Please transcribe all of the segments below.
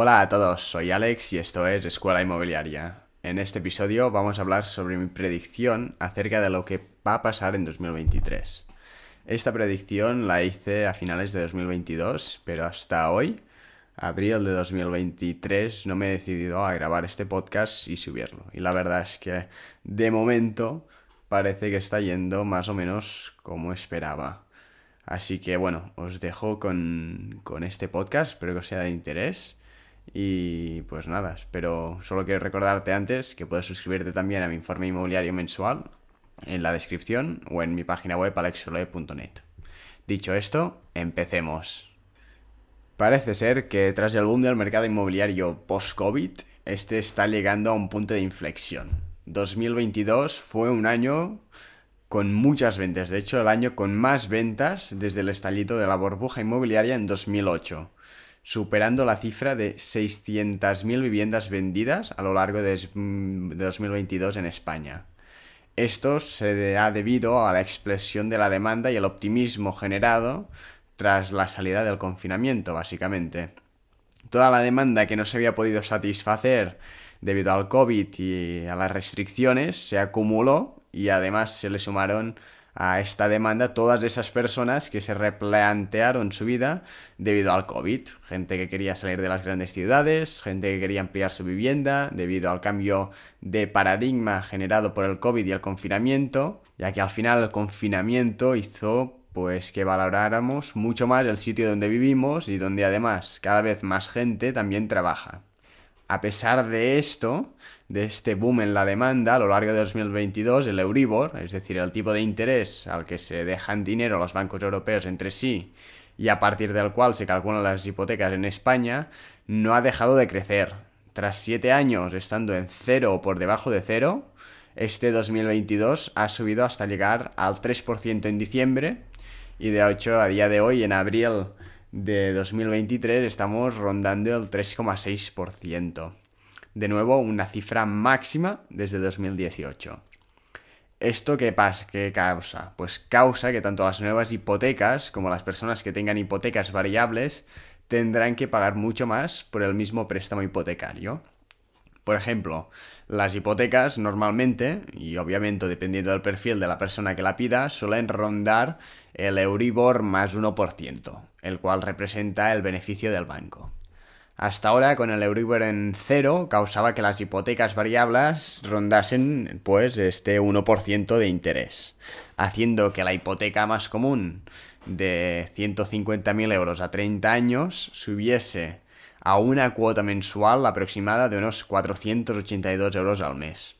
Hola a todos, soy Alex y esto es Escuela Inmobiliaria. En este episodio vamos a hablar sobre mi predicción acerca de lo que va a pasar en 2023. Esta predicción la hice a finales de 2022, pero hasta hoy, abril de 2023, no me he decidido a grabar este podcast y subirlo. Y la verdad es que de momento parece que está yendo más o menos como esperaba. Así que bueno, os dejo con, con este podcast, espero que os sea de interés. Y pues nada, espero, solo quiero recordarte antes que puedes suscribirte también a mi informe inmobiliario mensual en la descripción o en mi página web alexoloe.net. Dicho esto, empecemos. Parece ser que tras el boom del mercado inmobiliario post-COVID, este está llegando a un punto de inflexión. 2022 fue un año con muchas ventas, de hecho el año con más ventas desde el estallido de la burbuja inmobiliaria en 2008 superando la cifra de 600.000 viviendas vendidas a lo largo de, 2022 en España. Esto se ha debido a la explosión de la demanda y el optimismo generado tras la salida del confinamiento, básicamente. Toda la demanda que no se había podido satisfacer debido al COVID y a las restricciones se acumuló y además se le sumaron a esta demanda todas esas personas que se replantearon su vida debido al COVID. Gente que quería salir de las grandes ciudades, gente que quería ampliar su vivienda debido al cambio de paradigma generado por el COVID y el confinamiento, ya que al final el confinamiento hizo pues que valoráramos mucho más el sitio donde vivimos y donde además cada vez más gente también trabaja. A pesar de esto, de este boom en la demanda a lo largo de 2022, el Euribor, es decir, el tipo de interés al que se dejan dinero los bancos europeos entre sí y a partir del cual se calculan las hipotecas en España, no ha dejado de crecer. Tras siete años estando en cero o por debajo de cero, este 2022 ha subido hasta llegar al 3% en diciembre y de hecho a día de hoy, en abril de 2023 estamos rondando el 3,6%. De nuevo, una cifra máxima desde 2018. ¿Esto qué pasa? ¿Qué causa? Pues causa que tanto las nuevas hipotecas como las personas que tengan hipotecas variables tendrán que pagar mucho más por el mismo préstamo hipotecario. Por ejemplo, las hipotecas normalmente, y obviamente dependiendo del perfil de la persona que la pida, suelen rondar el Euribor más 1%, el cual representa el beneficio del banco. Hasta ahora, con el Euribor en cero, causaba que las hipotecas variables rondasen, pues, este 1% de interés, haciendo que la hipoteca más común de 150.000 euros a 30 años subiese a una cuota mensual aproximada de unos 482 euros al mes.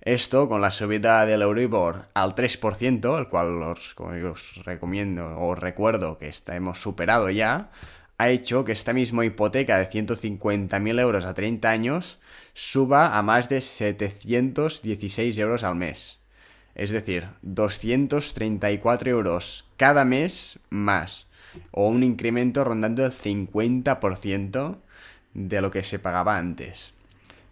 Esto con la subida del Euribor al 3%, el cual os, recomiendo o recuerdo que hemos superado ya, ha hecho que esta misma hipoteca de 150.000 euros a 30 años suba a más de 716 euros al mes. Es decir, 234 euros cada mes más. O un incremento rondando el 50% de lo que se pagaba antes.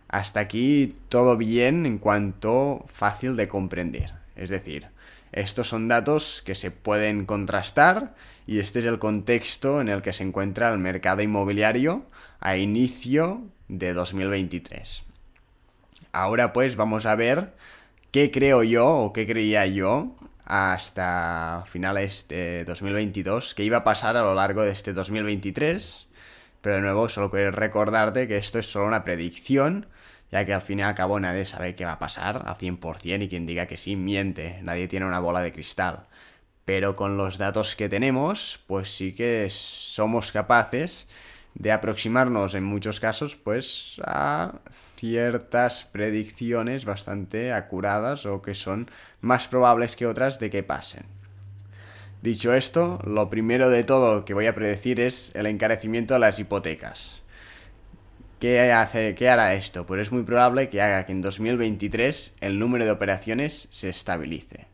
Hasta aquí todo bien en cuanto fácil de comprender. Es decir, estos son datos que se pueden contrastar y este es el contexto en el que se encuentra el mercado inmobiliario a inicio de 2023. Ahora pues vamos a ver qué creo yo o qué creía yo hasta finales de 2022 que iba a pasar a lo largo de este 2023. Pero de nuevo solo quiero recordarte que esto es solo una predicción ya que al fin y al cabo nadie sabe qué va a pasar al 100% y quien diga que sí miente, nadie tiene una bola de cristal. Pero con los datos que tenemos, pues sí que somos capaces de aproximarnos en muchos casos pues a ciertas predicciones bastante acuradas o que son más probables que otras de que pasen. Dicho esto, lo primero de todo que voy a predecir es el encarecimiento de las hipotecas. ¿Qué, hace, ¿Qué hará esto? Pues es muy probable que haga que en 2023 el número de operaciones se estabilice.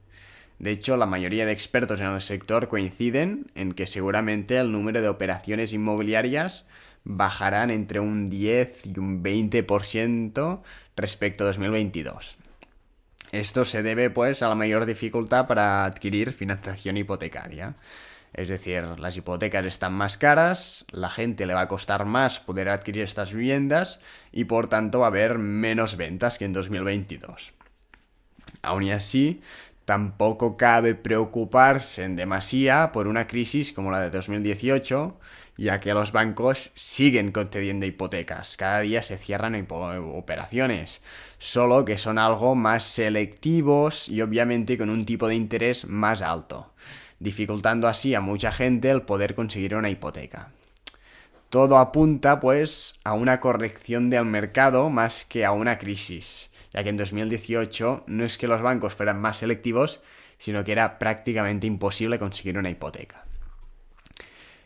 De hecho, la mayoría de expertos en el sector coinciden en que seguramente el número de operaciones inmobiliarias bajarán entre un 10 y un 20% respecto a 2022. Esto se debe pues a la mayor dificultad para adquirir financiación hipotecaria. Es decir, las hipotecas están más caras, la gente le va a costar más poder adquirir estas viviendas y por tanto va a haber menos ventas que en 2022. Aún así, tampoco cabe preocuparse en demasía por una crisis como la de 2018, ya que los bancos siguen concediendo hipotecas. Cada día se cierran operaciones, solo que son algo más selectivos y obviamente con un tipo de interés más alto dificultando así a mucha gente el poder conseguir una hipoteca. Todo apunta, pues, a una corrección del mercado más que a una crisis, ya que en 2018 no es que los bancos fueran más selectivos, sino que era prácticamente imposible conseguir una hipoteca.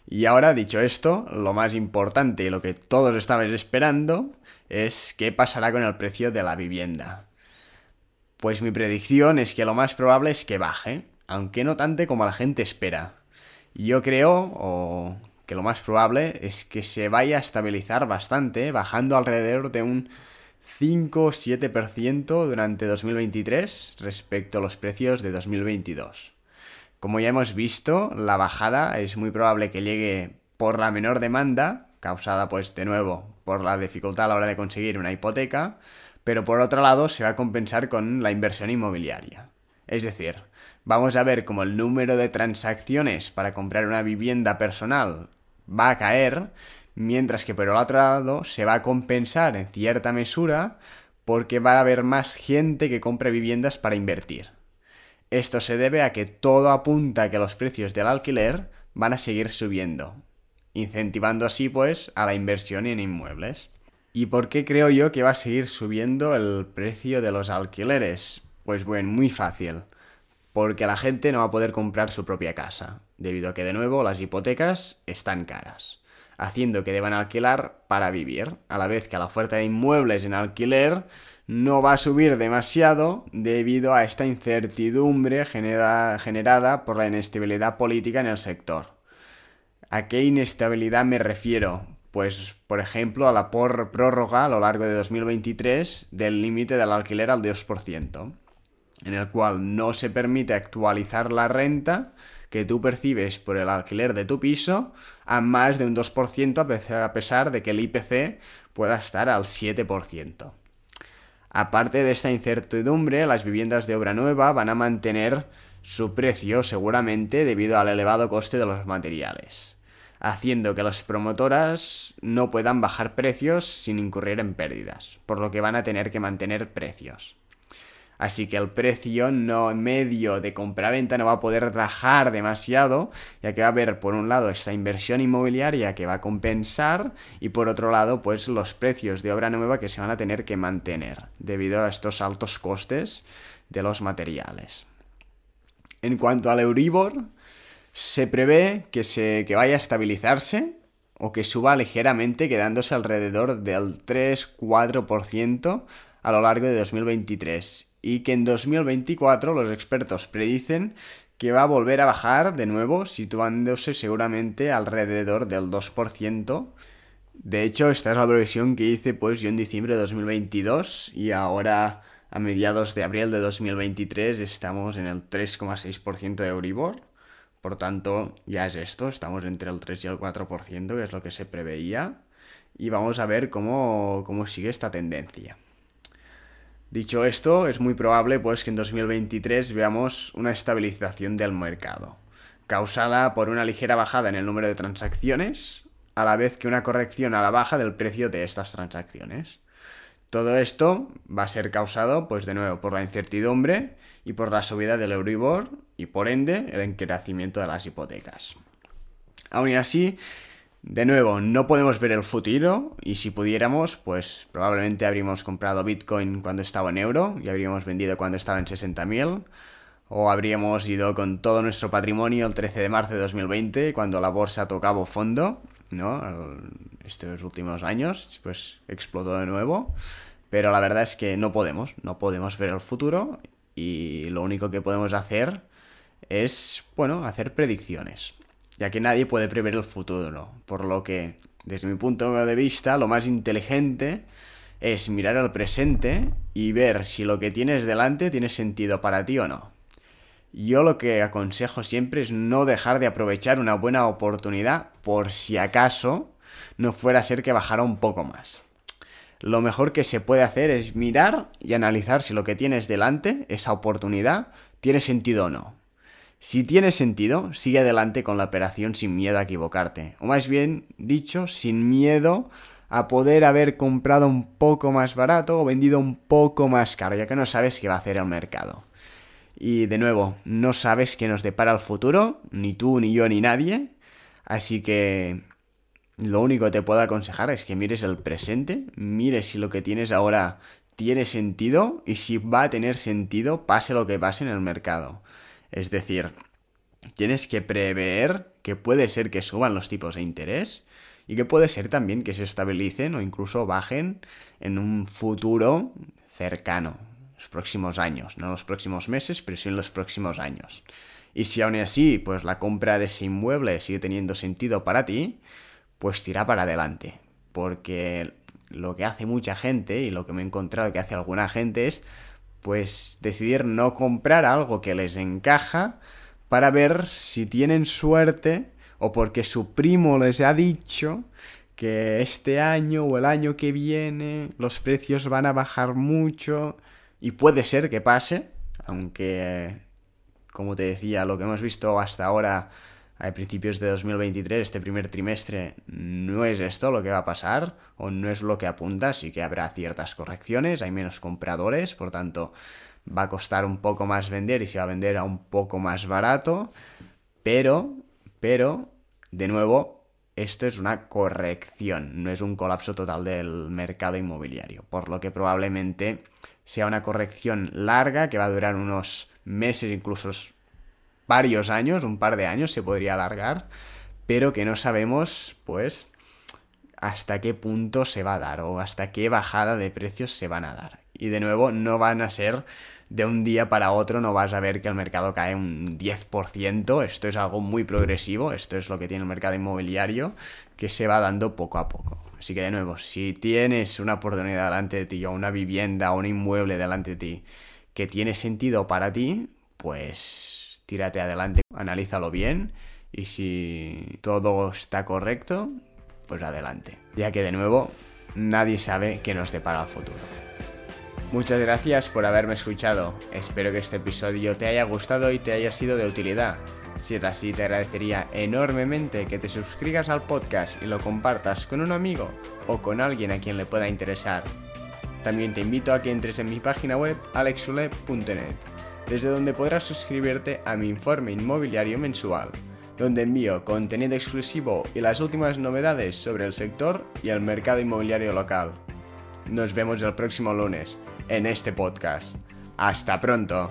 Y ahora, dicho esto, lo más importante y lo que todos estabais esperando es qué pasará con el precio de la vivienda. Pues mi predicción es que lo más probable es que baje, aunque no tanto como la gente espera. Yo creo, o que lo más probable, es que se vaya a estabilizar bastante, bajando alrededor de un 5 o 7% durante 2023 respecto a los precios de 2022. Como ya hemos visto, la bajada es muy probable que llegue por la menor demanda, causada pues de nuevo por la dificultad a la hora de conseguir una hipoteca, pero por otro lado se va a compensar con la inversión inmobiliaria. Es decir, vamos a ver cómo el número de transacciones para comprar una vivienda personal va a caer, mientras que por el otro lado se va a compensar en cierta mesura porque va a haber más gente que compre viviendas para invertir. Esto se debe a que todo apunta a que los precios del alquiler van a seguir subiendo, incentivando así pues a la inversión en inmuebles. ¿Y por qué creo yo que va a seguir subiendo el precio de los alquileres? Pues bueno, muy fácil porque la gente no va a poder comprar su propia casa, debido a que de nuevo las hipotecas están caras, haciendo que deban alquilar para vivir, a la vez que la oferta de inmuebles en alquiler no va a subir demasiado debido a esta incertidumbre generada por la inestabilidad política en el sector. ¿A qué inestabilidad me refiero? Pues, por ejemplo, a la prórroga a lo largo de 2023 del límite del alquiler al 2% en el cual no se permite actualizar la renta que tú percibes por el alquiler de tu piso a más de un 2% a pesar de que el IPC pueda estar al 7%. Aparte de esta incertidumbre, las viviendas de obra nueva van a mantener su precio seguramente debido al elevado coste de los materiales, haciendo que las promotoras no puedan bajar precios sin incurrir en pérdidas, por lo que van a tener que mantener precios. Así que el precio no medio de compraventa no va a poder bajar demasiado, ya que va a haber por un lado esta inversión inmobiliaria que va a compensar y por otro lado pues los precios de obra nueva que se van a tener que mantener debido a estos altos costes de los materiales. En cuanto al Euribor, se prevé que, se, que vaya a estabilizarse o que suba ligeramente quedándose alrededor del 3-4% a lo largo de 2023 y que en 2024 los expertos predicen que va a volver a bajar de nuevo, situándose seguramente alrededor del 2%. De hecho, esta es la previsión que hice pues yo en diciembre de 2022 y ahora a mediados de abril de 2023 estamos en el 3,6% de Euribor. Por tanto, ya es esto, estamos entre el 3 y el 4%, que es lo que se preveía. Y vamos a ver cómo, cómo sigue esta tendencia. Dicho esto, es muy probable pues que en 2023 veamos una estabilización del mercado, causada por una ligera bajada en el número de transacciones, a la vez que una corrección a la baja del precio de estas transacciones. Todo esto va a ser causado, pues de nuevo, por la incertidumbre y por la subida del Euribor y por ende el encarecimiento de las hipotecas. Aún así, de nuevo, no podemos ver el futuro y si pudiéramos, pues probablemente habríamos comprado Bitcoin cuando estaba en euro y habríamos vendido cuando estaba en 60.000 o habríamos ido con todo nuestro patrimonio el 13 de marzo de 2020 cuando la bolsa tocaba fondo, ¿no? Estos últimos años, pues explotó de nuevo. Pero la verdad es que no podemos, no podemos ver el futuro y lo único que podemos hacer es, bueno, hacer predicciones ya que nadie puede prever el futuro, por lo que, desde mi punto de vista, lo más inteligente es mirar al presente y ver si lo que tienes delante tiene sentido para ti o no. yo lo que aconsejo siempre es no dejar de aprovechar una buena oportunidad por si acaso no fuera a ser que bajara un poco más. Lo mejor que se puede hacer es mirar y analizar si lo que tienes delante, esa oportunidad, tiene sentido o no. Si tiene sentido, sigue adelante con la operación sin miedo a equivocarte. O más bien dicho, sin miedo a poder haber comprado un poco más barato o vendido un poco más caro, ya que no sabes qué va a hacer el mercado. Y de nuevo, no sabes qué nos depara el futuro, ni tú, ni yo, ni nadie. Así que lo único que te puedo aconsejar es que mires el presente, mires si lo que tienes ahora tiene sentido y si va a tener sentido pase lo que pase en el mercado. Es decir, tienes que prever que puede ser que suban los tipos de interés y que puede ser también que se estabilicen o incluso bajen en un futuro cercano, los próximos años, no los próximos meses, pero sí en los próximos años. Y si aún así, pues la compra de ese inmueble sigue teniendo sentido para ti, pues tira para adelante. Porque lo que hace mucha gente y lo que me he encontrado que hace alguna gente es pues decidir no comprar algo que les encaja para ver si tienen suerte o porque su primo les ha dicho que este año o el año que viene los precios van a bajar mucho y puede ser que pase, aunque como te decía, lo que hemos visto hasta ahora a principios de 2023, este primer trimestre, no es esto lo que va a pasar, o no es lo que apunta, sí que habrá ciertas correcciones, hay menos compradores, por tanto va a costar un poco más vender y se va a vender a un poco más barato, pero, pero, de nuevo, esto es una corrección, no es un colapso total del mercado inmobiliario, por lo que probablemente sea una corrección larga que va a durar unos meses, incluso varios años, un par de años se podría alargar, pero que no sabemos, pues, hasta qué punto se va a dar o hasta qué bajada de precios se van a dar. Y de nuevo, no van a ser de un día para otro, no vas a ver que el mercado cae un 10%, esto es algo muy progresivo, esto es lo que tiene el mercado inmobiliario, que se va dando poco a poco. Así que de nuevo, si tienes una oportunidad delante de ti o una vivienda o un inmueble delante de ti que tiene sentido para ti, pues tírate adelante, analízalo bien y si todo está correcto, pues adelante. Ya que de nuevo, nadie sabe qué nos depara el futuro. Muchas gracias por haberme escuchado. Espero que este episodio te haya gustado y te haya sido de utilidad. Si es así, te agradecería enormemente que te suscribas al podcast y lo compartas con un amigo o con alguien a quien le pueda interesar. También te invito a que entres en mi página web alexule.net desde donde podrás suscribirte a mi informe inmobiliario mensual, donde envío contenido exclusivo y las últimas novedades sobre el sector y el mercado inmobiliario local. Nos vemos el próximo lunes en este podcast. Hasta pronto.